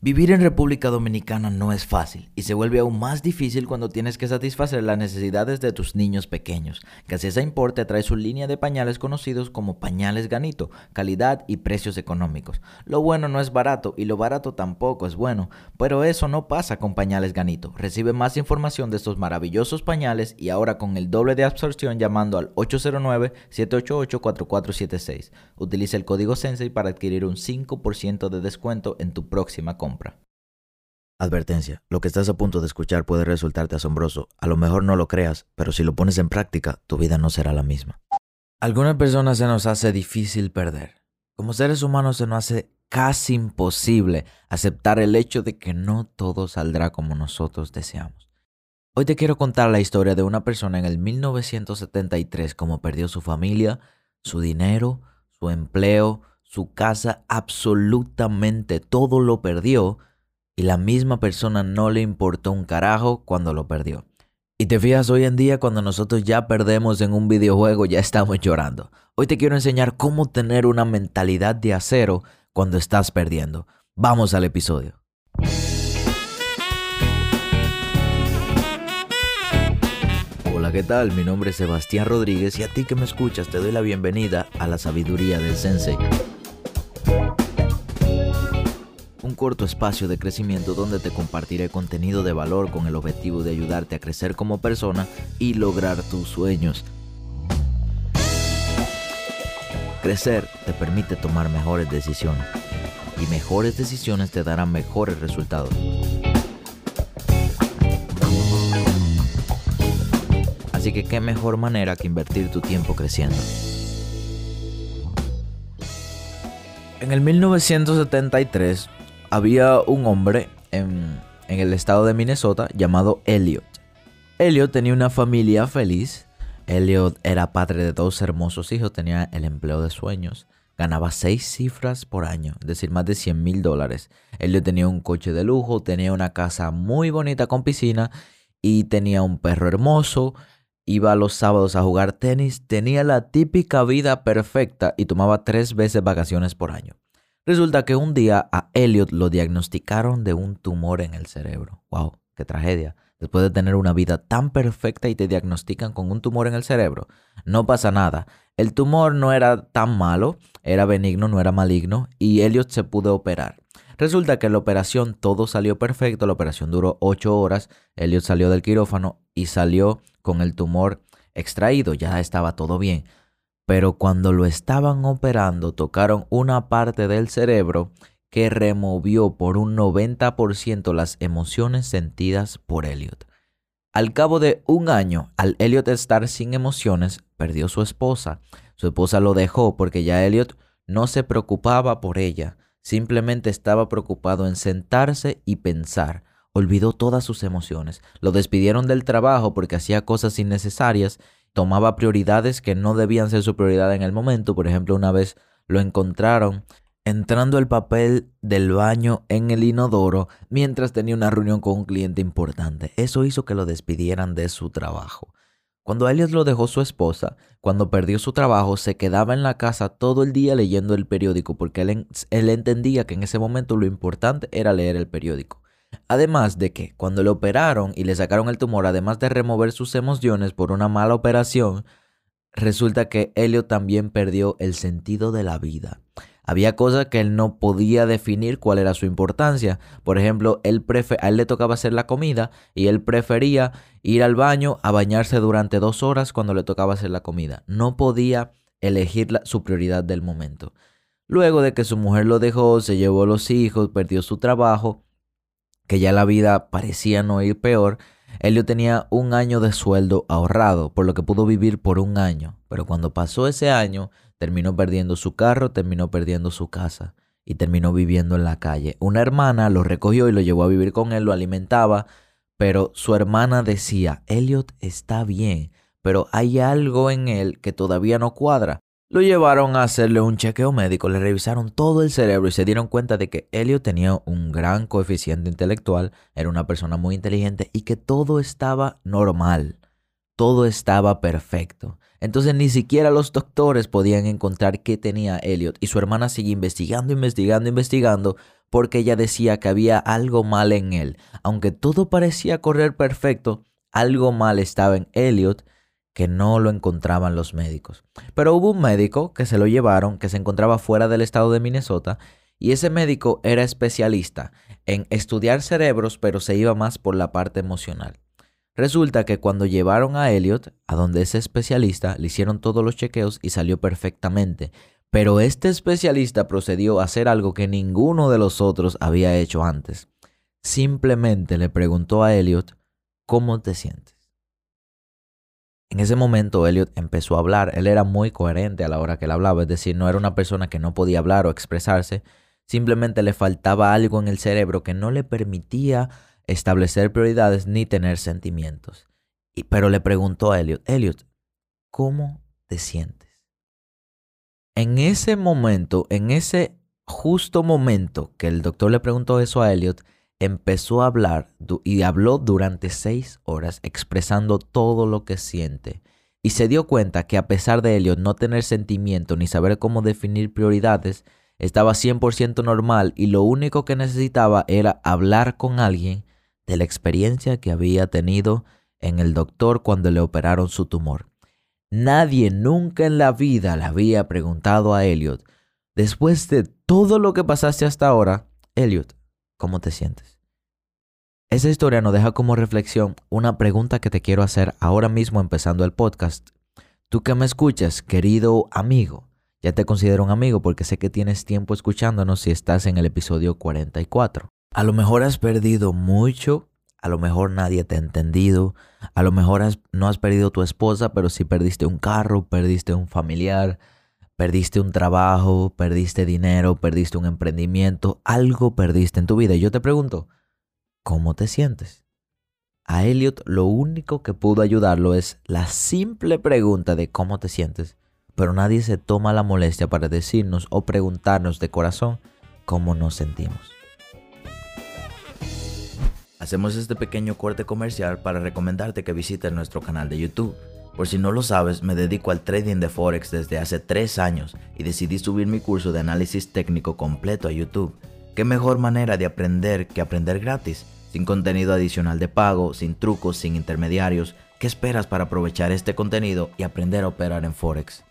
Vivir en República Dominicana no es fácil y se vuelve aún más difícil cuando tienes que satisfacer las necesidades de tus niños pequeños. Gasesa Importe trae su línea de pañales conocidos como pañales Ganito, calidad y precios económicos. Lo bueno no es barato y lo barato tampoco es bueno, pero eso no pasa con pañales Ganito. Recibe más información de estos maravillosos pañales y ahora con el doble de absorción llamando al 809-788-4476. Utiliza el código Sensei para adquirir un 5% de descuento en tu próxima compra. Advertencia, lo que estás a punto de escuchar puede resultarte asombroso. A lo mejor no lo creas, pero si lo pones en práctica, tu vida no será la misma. Algunas personas se nos hace difícil perder. Como seres humanos se nos hace casi imposible aceptar el hecho de que no todo saldrá como nosotros deseamos. Hoy te quiero contar la historia de una persona en el 1973 como perdió su familia, su dinero, su empleo, su casa, absolutamente todo lo perdió y la misma persona no le importó un carajo cuando lo perdió. Y te fijas, hoy en día cuando nosotros ya perdemos en un videojuego ya estamos llorando. Hoy te quiero enseñar cómo tener una mentalidad de acero cuando estás perdiendo. Vamos al episodio. Hola, ¿qué tal? Mi nombre es Sebastián Rodríguez y a ti que me escuchas te doy la bienvenida a la sabiduría del Sensei un corto espacio de crecimiento donde te compartiré contenido de valor con el objetivo de ayudarte a crecer como persona y lograr tus sueños. Crecer te permite tomar mejores decisiones y mejores decisiones te darán mejores resultados. Así que qué mejor manera que invertir tu tiempo creciendo. En el 1973, había un hombre en, el estado de Minnesota llamado Elliot. Elliot tenía una familia feliz. Elliot era padre de dos hermosos hijos, tenía el empleo de sueños. Ganaba seis cifras por año, es decir, más de 100 mil dólares. Elliot tenía un coche de lujo, tenía una casa muy bonita con piscina y tenía un perro hermoso. Iba los sábados a jugar tenis, tenía la típica vida perfecta y tomaba tres veces vacaciones por año. Resulta que un día a Elliot lo diagnosticaron de un tumor en el cerebro. ¡Wow! ¡Qué tragedia! Después de tener una vida tan perfecta y te diagnostican con un tumor en el cerebro, no pasa nada. El tumor no era tan malo, era benigno, no era maligno, y Elliot se pudo operar. Resulta que la operación todo salió perfecto, la operación duró 8 horas, Elliot salió del quirófano y salió con el tumor extraído, ya estaba todo bien pero cuando lo estaban operando tocaron una parte del cerebro que removió por un 90% las emociones sentidas por Elliot. Al cabo de un año, al Elliot estar sin emociones, perdió su esposa. Su esposa lo dejó porque ya Elliot no se preocupaba por ella, simplemente estaba preocupado en sentarse y pensar. Olvidó todas sus emociones. Lo despidieron del trabajo porque hacía cosas innecesarias tomaba prioridades que no debían ser su prioridad en el momento. Por ejemplo, una vez lo encontraron entrando el papel del baño en el inodoro mientras tenía una reunión con un cliente importante. Eso hizo que lo despidieran de su trabajo. Cuando Elliot lo dejó su esposa, cuando perdió su trabajo, se quedaba en la casa todo el día leyendo el periódico porque él, él entendía que en ese momento lo importante era leer el periódico. Además de que cuando le operaron y le sacaron el tumor, además de remover sus emociones por una mala operación, resulta que Helio también perdió el sentido de la vida. Había cosas que él no podía definir cuál era su importancia. Por ejemplo, él a él le tocaba hacer la comida y él prefería ir al baño a bañarse durante dos horas cuando le tocaba hacer la comida. No podía elegir su prioridad del momento. Luego de que su mujer lo dejó, se llevó los hijos, perdió su trabajo, que ya la vida parecía no ir peor, Elio tenía un año de sueldo ahorrado, por lo que pudo vivir por un año. Pero cuando pasó ese año, terminó perdiendo su carro, terminó perdiendo su casa y terminó viviendo en la calle. Una hermana lo recogió y lo llevó a vivir con él, lo alimentaba, pero su hermana decía, Elliot está bien, pero hay algo en él que todavía no cuadra. Lo llevaron a hacerle un chequeo médico, le revisaron todo el cerebro y se dieron cuenta de que Elliot tenía un gran coeficiente intelectual, era una persona muy inteligente y que todo estaba normal, todo estaba perfecto. Entonces ni siquiera los doctores podían encontrar qué tenía Elliot y su hermana sigue investigando, investigando, investigando porque ella decía que había algo mal en él. Aunque todo parecía correr perfecto, algo mal estaba en Elliot que no lo encontraban los médicos. Pero hubo un médico que se lo llevaron, que se encontraba fuera del estado de Minnesota, y ese médico era especialista en estudiar cerebros, pero se iba más por la parte emocional. Resulta que cuando llevaron a Elliot, a donde ese especialista, le hicieron todos los chequeos y salió perfectamente. Pero este especialista procedió a hacer algo que ninguno de los otros había hecho antes. Simplemente le preguntó a Elliot, ¿cómo te sientes? En ese momento Elliot empezó a hablar. Él era muy coherente a la hora que él hablaba, es decir, no era una persona que no podía hablar o expresarse, simplemente le faltaba algo en el cerebro que no le permitía establecer prioridades ni tener sentimientos. Y, pero le preguntó a Elliot, Elliot, ¿cómo te sientes? En ese momento, en ese justo momento que el doctor le preguntó eso a Elliot, empezó a hablar y habló durante seis horas expresando todo lo que siente. Y se dio cuenta que a pesar de Elliot no tener sentimiento ni saber cómo definir prioridades, estaba 100% normal y lo único que necesitaba era hablar con alguien de la experiencia que había tenido en el doctor cuando le operaron su tumor. Nadie nunca en la vida le había preguntado a Elliot, después de todo lo que pasaste hasta ahora, Elliot, ¿cómo te sientes? Esa historia nos deja como reflexión una pregunta que te quiero hacer ahora mismo empezando el podcast. Tú que me escuchas, querido amigo, ya te considero un amigo porque sé que tienes tiempo escuchándonos si estás en el episodio 44. A lo mejor has perdido mucho, a lo mejor nadie te ha entendido, a lo mejor no has perdido tu esposa, pero sí perdiste un carro, perdiste un familiar, perdiste un trabajo, perdiste dinero, perdiste un emprendimiento, algo perdiste en tu vida. Y yo te pregunto, ¿cómo te sientes? A Elliot lo único que pudo ayudarlo es la simple pregunta de cómo te sientes pero nadie se toma la molestia para decirnos o preguntarnos de corazón cómo nos sentimos. Hacemos este pequeño corte comercial para recomendarte que visites nuestro canal de YouTube. Por si no lo sabes, me dedico al trading de Forex desde hace 3 años y decidí subir mi curso de análisis técnico completo a YouTube. ¿Qué mejor manera de aprender que aprender gratis? Sin contenido adicional de pago, sin trucos, sin intermediarios. ¿Qué esperas para aprovechar este contenido y aprender a operar en Forex?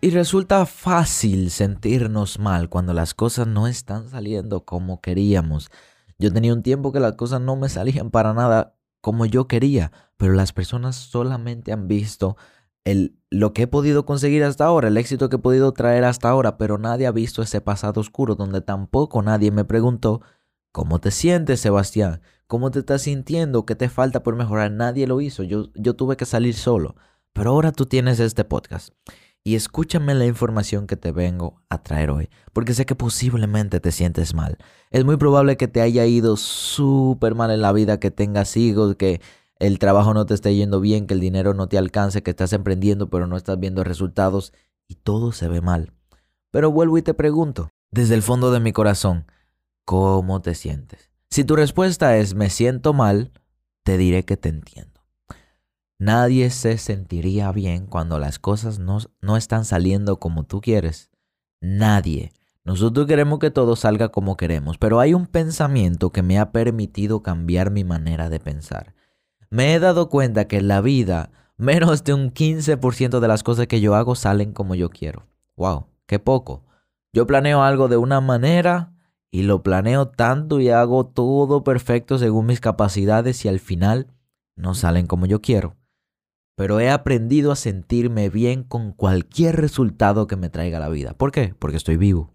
Y resulta fácil sentirnos mal cuando las cosas no están saliendo como queríamos. Yo tenía un tiempo que las cosas no me salían para nada como yo quería, pero las personas solamente han visto el, lo que he podido conseguir hasta ahora, el éxito que he podido traer hasta ahora, pero nadie ha visto ese pasado oscuro donde tampoco nadie me preguntó, ¿cómo te sientes, Sebastián? ¿Cómo te estás sintiendo? ¿Qué te falta por mejorar? Nadie lo hizo, yo, yo tuve que salir solo. Pero ahora tú tienes este podcast y escúchame la información que te vengo a traer hoy, porque sé que posiblemente te sientes mal. Es muy probable que te haya ido súper mal en la vida, que tengas hijos, que el trabajo no te esté yendo bien, que el dinero no te alcance, que estás emprendiendo pero no estás viendo resultados y todo se ve mal. Pero vuelvo y te pregunto, desde el fondo de mi corazón, ¿cómo te sientes? Si tu respuesta es me siento mal, te diré que te entiendo. Nadie se sentiría bien cuando las cosas no, no, están saliendo como tú quieres. Nadie. Nosotros queremos que todo salga como queremos, pero hay un pensamiento que me ha permitido cambiar mi manera de pensar. Me he dado cuenta que en la vida menos de un 15% de las cosas que yo hago salen como yo quiero. ¡Wow! ¡Qué poco! Yo planeo algo de una manera y lo planeo tanto y hago todo perfecto según mis capacidades y al final no salen como yo quiero pero he aprendido a sentirme bien con cualquier resultado que me traiga la vida. ¿Por qué? Porque estoy vivo.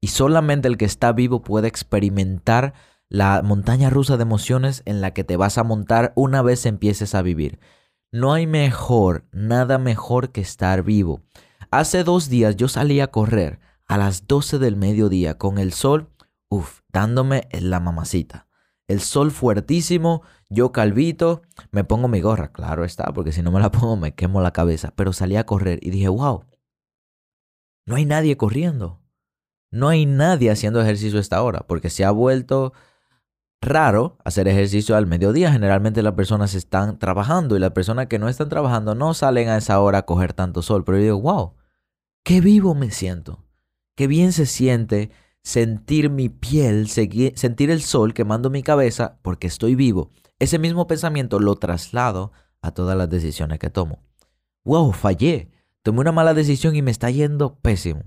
Y solamente el que está vivo puede experimentar la montaña rusa de emociones en la que te vas a montar una vez empieces a vivir. No hay mejor, nada mejor que estar vivo. Hace dos días yo salí a correr a las 12 del mediodía con el sol, uff, dándome la mamacita el sol fuertísimo, yo calvito, me pongo mi gorra, claro está, porque si no me la pongo me quemo la cabeza, pero salí a correr y dije, wow, no hay nadie corriendo, no hay nadie haciendo ejercicio a esta hora, porque se ha vuelto raro hacer ejercicio al mediodía, generalmente las personas están trabajando y las personas que no están trabajando no salen a esa hora a coger tanto sol, pero yo digo, wow, qué vivo me siento, qué bien se siente sentir mi piel, sentir el sol quemando mi cabeza porque estoy vivo. Ese mismo pensamiento lo traslado a todas las decisiones que tomo. Wow, fallé. Tomé una mala decisión y me está yendo pésimo.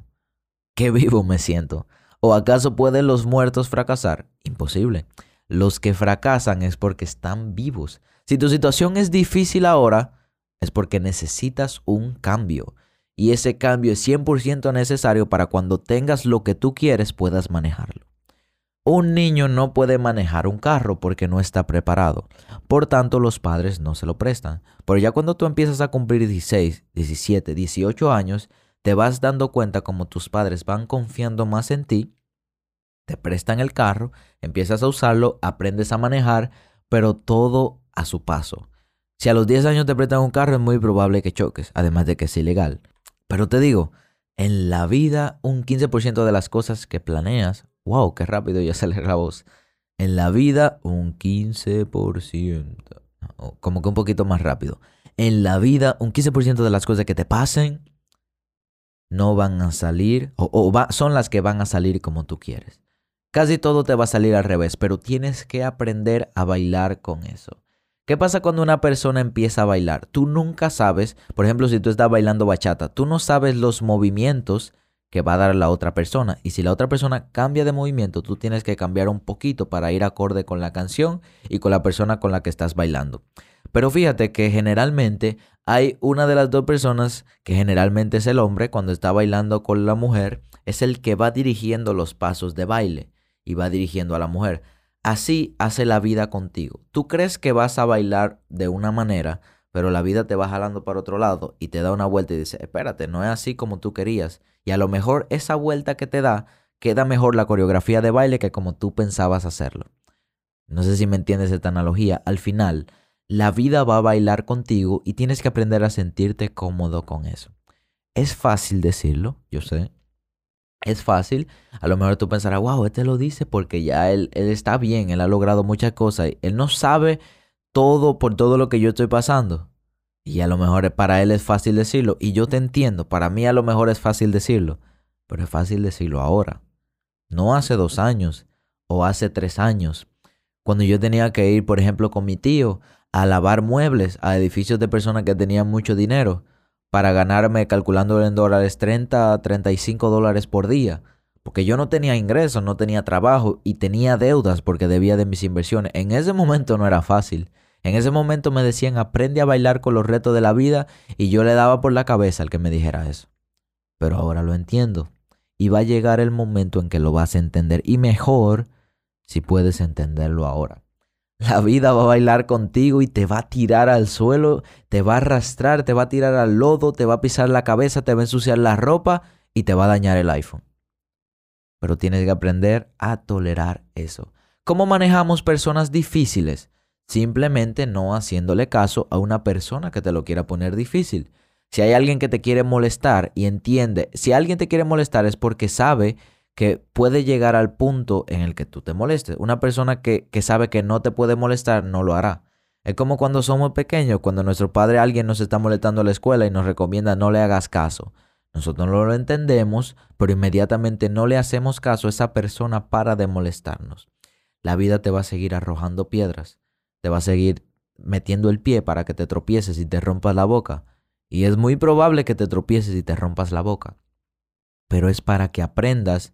Qué vivo me siento. ¿O acaso pueden los muertos fracasar? Imposible. Los que fracasan es porque están vivos. Si tu situación es difícil ahora, es porque necesitas un cambio. Y ese cambio es 100% necesario para cuando tengas lo que tú quieres puedas manejarlo. Un niño no puede manejar un carro porque no está preparado. Por tanto, los padres no se lo prestan. Pero ya cuando tú empiezas a cumplir 16, 17, 18 años, te vas dando cuenta como tus padres van confiando más en ti, te prestan el carro, empiezas a usarlo, aprendes a manejar, pero todo a su paso. Si a los 10 años te prestan un carro es muy probable que choques, además de que es ilegal. Pero te digo, en la vida un 15% de las cosas que planeas, wow, qué rápido ya sale la voz. En la vida un 15%, como que un poquito más rápido. En la vida un 15% de las cosas que te pasen no van a salir o, son las que van a salir como tú quieres. Casi todo te va a salir al revés, pero tienes que aprender a bailar con eso. ¿Qué pasa cuando una persona empieza a bailar? Tú nunca sabes, por ejemplo, si tú estás bailando bachata, tú no sabes los movimientos que va a dar la otra persona. Y si la otra persona cambia de movimiento, tú tienes que cambiar un poquito para ir acorde con la canción y con la persona con la que estás bailando. Pero fíjate que generalmente hay una de las dos personas, que generalmente es el hombre, cuando está bailando con la mujer, es el que va dirigiendo los pasos de baile y va dirigiendo a la mujer. Así hace la vida contigo. Tú crees que vas a bailar de una manera, pero la vida te va jalando para otro lado y te da una vuelta y dice, espérate, no es así como tú querías. Y a lo mejor esa vuelta que te da queda mejor la coreografía de baile que como tú pensabas hacerlo. No sé si me entiendes esta analogía. Al final, la vida va a bailar contigo y tienes que aprender a sentirte cómodo con eso. Es fácil decirlo, yo sé. Es fácil. A lo mejor tú pensarás, wow, este lo dice porque ya él, él está bien, él ha logrado muchas cosas. Él no sabe todo por todo lo que yo estoy pasando. Y a lo mejor para él es fácil decirlo. Y yo te entiendo. Para mí a lo mejor es fácil decirlo. Pero es fácil decirlo ahora. No hace dos años o hace tres años. Cuando yo tenía que ir, por ejemplo, con mi tío a lavar muebles a edificios de personas que tenían mucho dinero para ganarme, calculando en dólares, 30 a 35 dólares por día. Porque yo no tenía ingresos, no tenía trabajo y tenía deudas porque debía de mis inversiones. En ese momento no era fácil. En ese momento me decían, aprende a bailar con los retos de la vida y yo le daba por la cabeza al que me dijera eso. Pero ahora lo entiendo. Y va a llegar el momento en que lo vas a entender. Y mejor si puedes entenderlo ahora. La vida va a bailar contigo y te va a tirar al suelo, te va a arrastrar, te va a tirar al lodo, te va a pisar la cabeza, te va a ensuciar la ropa y te va a dañar el iPhone. Pero tienes que aprender a tolerar eso. ¿Cómo manejamos personas difíciles? Simplemente no haciéndole caso a una persona que te lo quiera poner difícil. Si hay alguien que te quiere molestar y entiende, si alguien te quiere molestar es porque sabe que puede llegar al punto en el que tú te molestes. Una persona que, que, sabe que no te puede molestar no lo hará. Es como cuando somos pequeños, cuando nuestro padre alguien nos está molestando a la escuela y nos recomienda no le hagas caso. Nosotros no lo entendemos, pero inmediatamente no le hacemos caso a esa persona para de molestarnos. La vida te va a seguir arrojando piedras, te va a seguir metiendo el pie para que te tropieces y te rompas la boca. Y es muy probable que te tropieces y te rompas la boca. Pero es para que aprendas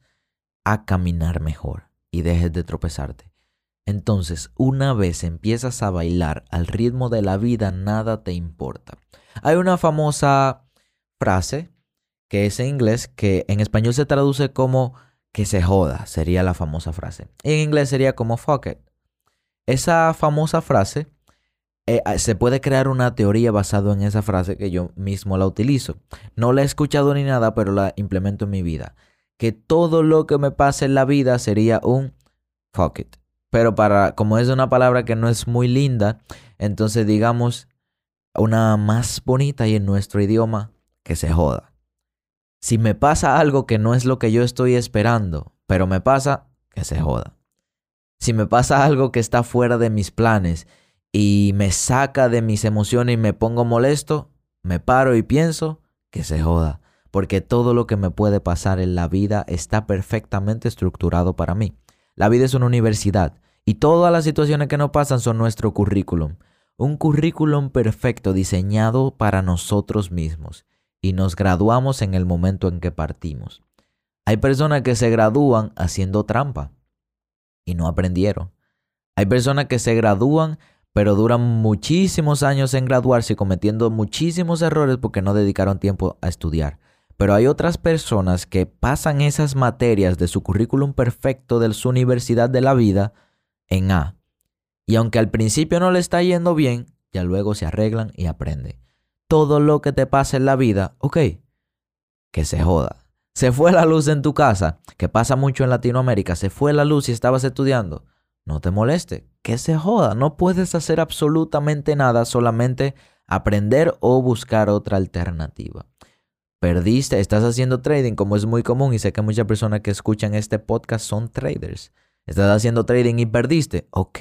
a caminar mejor y dejes de tropezarte. Entonces, una vez empiezas a bailar al ritmo de la vida, nada te importa. Hay una famosa frase que es en inglés, que en español se traduce como que se joda, sería la famosa frase. En inglés sería como fuck it. Esa famosa frase, eh, se puede crear una teoría basada en esa frase que yo mismo la utilizo. No la he escuchado ni nada, pero la implemento en mi vida que todo lo que me pase en la vida sería un fuck it. Pero para, como es una palabra que no es muy linda, entonces digamos una más bonita y en nuestro idioma, que se joda. Si me pasa algo que no es lo que yo estoy esperando, pero me pasa, que se joda. Si me pasa algo que está fuera de mis planes y me saca de mis emociones y me pongo molesto, me paro y pienso, que se joda. Porque todo lo que me puede pasar en la vida está perfectamente estructurado para mí. La vida es una universidad y todas las situaciones que nos pasan son nuestro currículum. Un currículum perfecto diseñado para nosotros mismos y nos graduamos en el momento en que partimos. Hay personas que se gradúan haciendo trampa y no aprendieron. Hay personas que se gradúan pero duran muchísimos años en graduarse y cometiendo muchísimos errores porque no dedicaron tiempo a estudiar. Pero hay otras personas que pasan esas materias de su currículum perfecto de su universidad de la vida en A. Y aunque al principio no le está yendo bien, ya luego se arreglan y aprenden. Todo lo que te pasa en la vida, ok, que se joda. Se fue la luz en tu casa, que pasa mucho en Latinoamérica, se fue la luz y estabas estudiando. No te moleste, que se joda. No puedes hacer absolutamente nada, solamente aprender o buscar otra alternativa. Perdiste, estás haciendo trading como es muy común y sé que muchas personas que escuchan este podcast son traders. Estás haciendo trading y perdiste. Ok,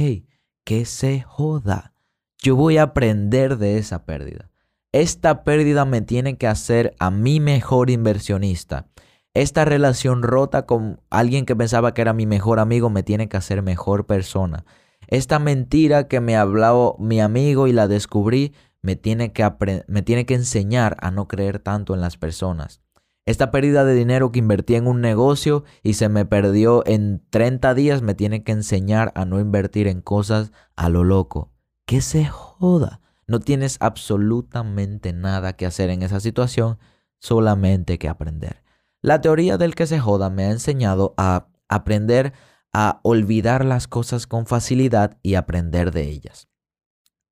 que se joda. Yo voy a aprender de esa pérdida. Esta pérdida me tiene que hacer a mi mejor inversionista. Esta relación rota con alguien que pensaba que era mi mejor amigo me tiene que hacer mejor persona. Esta mentira que me habló mi amigo y la descubrí me tiene, que me tiene que enseñar a no creer tanto en las personas. Esta pérdida de dinero que invertí en un negocio y se me perdió en 30 días me tiene que enseñar a no invertir en cosas a lo loco. Que se joda. No tienes absolutamente nada que hacer en esa situación, solamente que aprender. La teoría del que se joda me ha enseñado a aprender a olvidar las cosas con facilidad y aprender de ellas.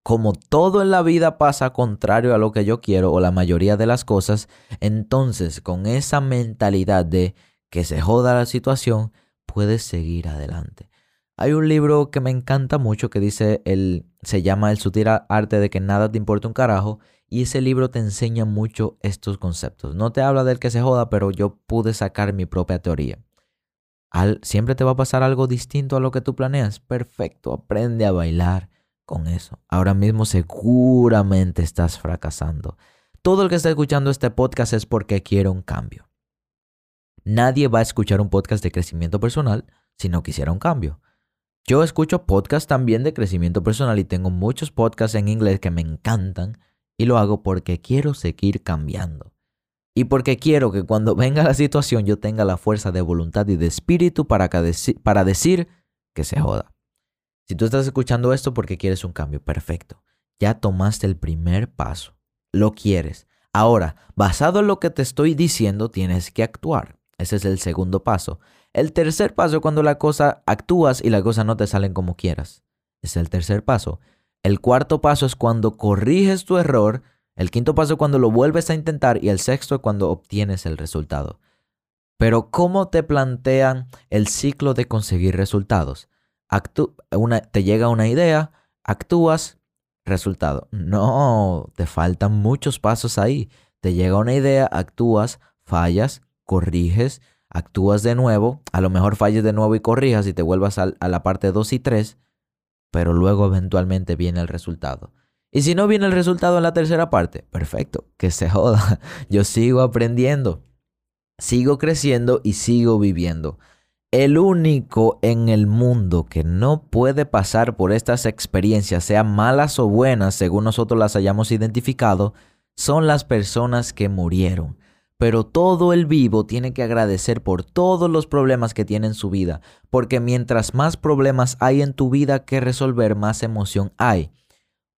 Como todo en la vida pasa contrario a lo que yo quiero o la mayoría de las cosas, entonces con esa mentalidad de que se joda la situación, puedes seguir adelante. Hay un libro que me encanta mucho que dice el se llama El sutil arte de que nada te importa un carajo y ese libro te enseña mucho estos conceptos. No te habla del que se joda, pero yo pude sacar mi propia teoría siempre te va a pasar algo distinto a lo que tú planeas. Perfecto, aprende a bailar con eso. Ahora mismo seguramente estás fracasando. Todo el que está escuchando este podcast es porque quiere un cambio. Nadie va a escuchar un podcast de crecimiento personal si no quisiera un cambio. Yo escucho podcasts también de crecimiento personal y tengo muchos podcasts en inglés que me encantan y lo hago porque quiero seguir cambiando. Y porque quiero que cuando venga la situación yo tenga la fuerza de voluntad y de espíritu para, para decir que se joda. Si tú estás escuchando esto porque quieres un cambio, perfecto. Ya tomaste el primer paso. Lo quieres. Ahora, basado en lo que te estoy diciendo, tienes que actuar. Ese es el segundo paso. El tercer paso cuando la cosa actúas y las cosas no te salen como quieras. Es el tercer paso. El cuarto paso es cuando corriges tu error el quinto paso es cuando lo vuelves a intentar y el sexto es cuando obtienes el resultado. Pero ¿cómo te plantean el ciclo de conseguir resultados? Te llega una idea, actúas, resultado. No, te faltan muchos pasos ahí. Te llega una idea, actúas, fallas, corriges, actúas de nuevo, a lo mejor falles de nuevo y corrijas y te vuelvas a, la parte 2 y 3, pero luego eventualmente viene el resultado. Y si no viene el resultado en la tercera parte, perfecto, que se joda. Yo sigo aprendiendo, sigo creciendo y sigo viviendo. El único en el mundo que no puede pasar por estas experiencias, sean malas o buenas, según nosotros las hayamos identificado, son las personas que murieron. Pero todo el vivo tiene que agradecer por todos los problemas que tiene en su vida, porque mientras más problemas hay en tu vida que resolver, más emoción hay.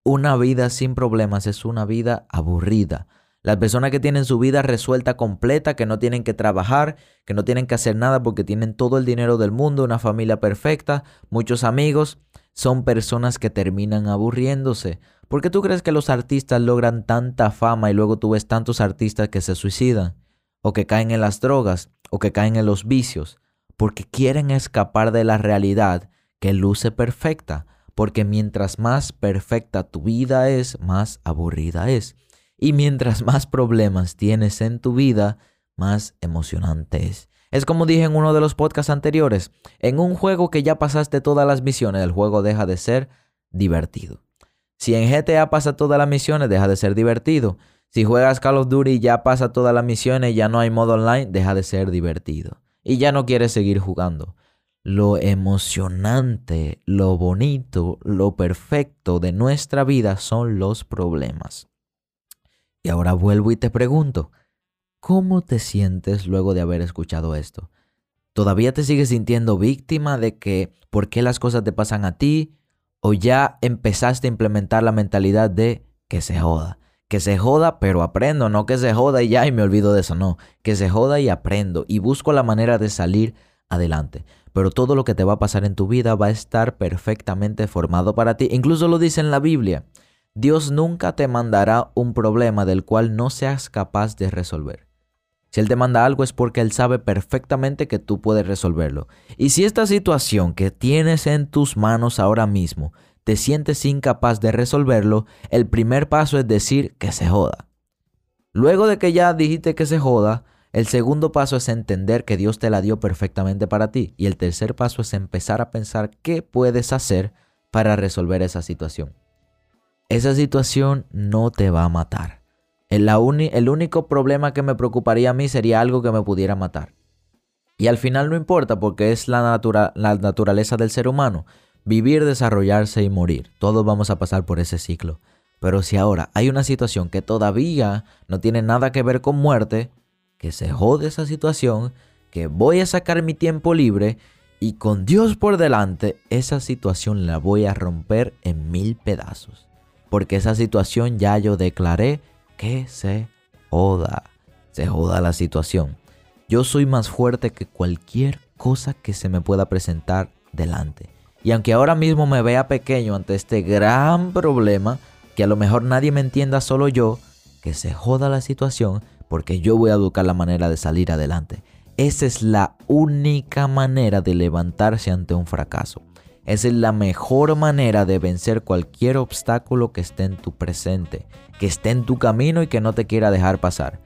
Una vida sin problemas es una vida aburrida. Las personas que tienen su vida resuelta completa, que no tienen que trabajar, que no tienen que hacer nada porque tienen todo el dinero del mundo, una familia perfecta, muchos amigos, son personas que terminan aburriéndose. ¿Por qué tú crees que los artistas logran tanta fama y luego tú ves tantos artistas que se suicidan? O que caen en las drogas, o que caen en los vicios, porque quieren escapar de la realidad que luce perfecta porque mientras más perfecta tu vida es, más aburrida es. Y mientras más problemas tienes en tu vida, más emocionante es. Es como dije en uno de los podcasts anteriores, en un juego que ya pasaste todas las misiones, el juego deja de ser divertido. Si en GTA pasa todas las misiones, deja de ser divertido. Si juegas Call of Duty y ya pasa todas las misiones, ya no hay modo online, deja de ser divertido. Y ya no quieres seguir jugando. Lo emocionante, lo bonito, lo perfecto de nuestra vida son los problemas. Y ahora vuelvo y te pregunto, ¿cómo te sientes luego de haber escuchado esto? ¿Todavía te sigues sintiendo víctima de que por qué las cosas te pasan a ti? ¿O ya empezaste a implementar la mentalidad de que se joda? Que se joda, pero aprendo, no que se joda y ya y me olvido de eso, no. Que se joda y aprendo y busco la manera de salir adelante. Pero todo lo que te va a pasar en tu vida va a estar perfectamente formado para ti. Incluso lo dice en la Biblia. Dios nunca te mandará un problema del cual no seas capaz de resolver. Si Él te manda algo es porque Él sabe perfectamente que tú puedes resolverlo. Y si esta situación que tienes en tus manos ahora mismo te sientes incapaz de resolverlo, el primer paso es decir que se joda. Luego de que ya dijiste que se joda, el segundo paso es entender que Dios te la dio perfectamente para ti. Y el tercer paso es empezar a pensar qué puedes hacer para resolver esa situación. Esa situación no te va a matar el, único problema que me preocuparía a mí sería algo que me pudiera matar. Y al final no importa porque es la, la naturaleza del ser humano. Vivir, desarrollarse y morir. Todos vamos a pasar por ese ciclo. Pero si ahora hay una situación que todavía no tiene nada que ver con muerte, que se jode esa situación, que voy a sacar mi tiempo libre y con Dios por delante, esa situación la voy a romper en mil pedazos. Porque esa situación ya yo declaré que se joda, se joda la situación. Yo soy más fuerte que cualquier cosa que se me pueda presentar delante. Y aunque ahora mismo me vea pequeño ante este gran problema, que a lo mejor nadie me entienda, solo yo, que se joda la situación porque yo voy a buscar la manera de salir adelante. Esa es la única manera de levantarse ante un fracaso. Esa es la mejor manera de vencer cualquier obstáculo que esté en tu presente, que esté en tu camino y que no te quiera dejar pasar.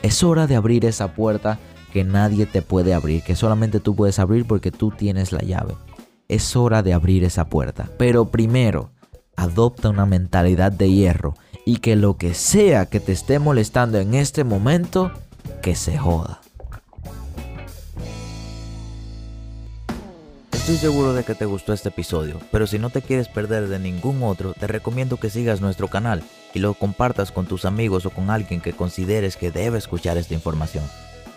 Es hora de abrir esa puerta que nadie te puede abrir, que solamente tú puedes abrir porque tú tienes la llave. Es hora de abrir esa puerta. Pero primero, adopta una mentalidad de hierro y que lo que sea que te esté molestando en este momento, que se joda. Estoy seguro de que te gustó este episodio, pero si no te quieres perder de ningún otro, te recomiendo que sigas nuestro canal y lo compartas con tus amigos o con alguien que consideres que debe escuchar esta información.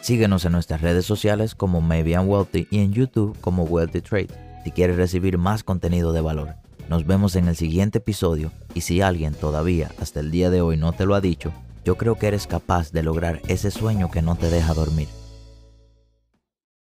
Síguenos en nuestras redes sociales como Maybe I'm Wealthy y en YouTube como Wealthy Trade si quieres recibir más contenido de valor. Nos vemos en el siguiente episodio y si alguien todavía hasta el día de hoy no te lo ha dicho, yo creo que eres capaz de lograr ese sueño que no te deja dormir.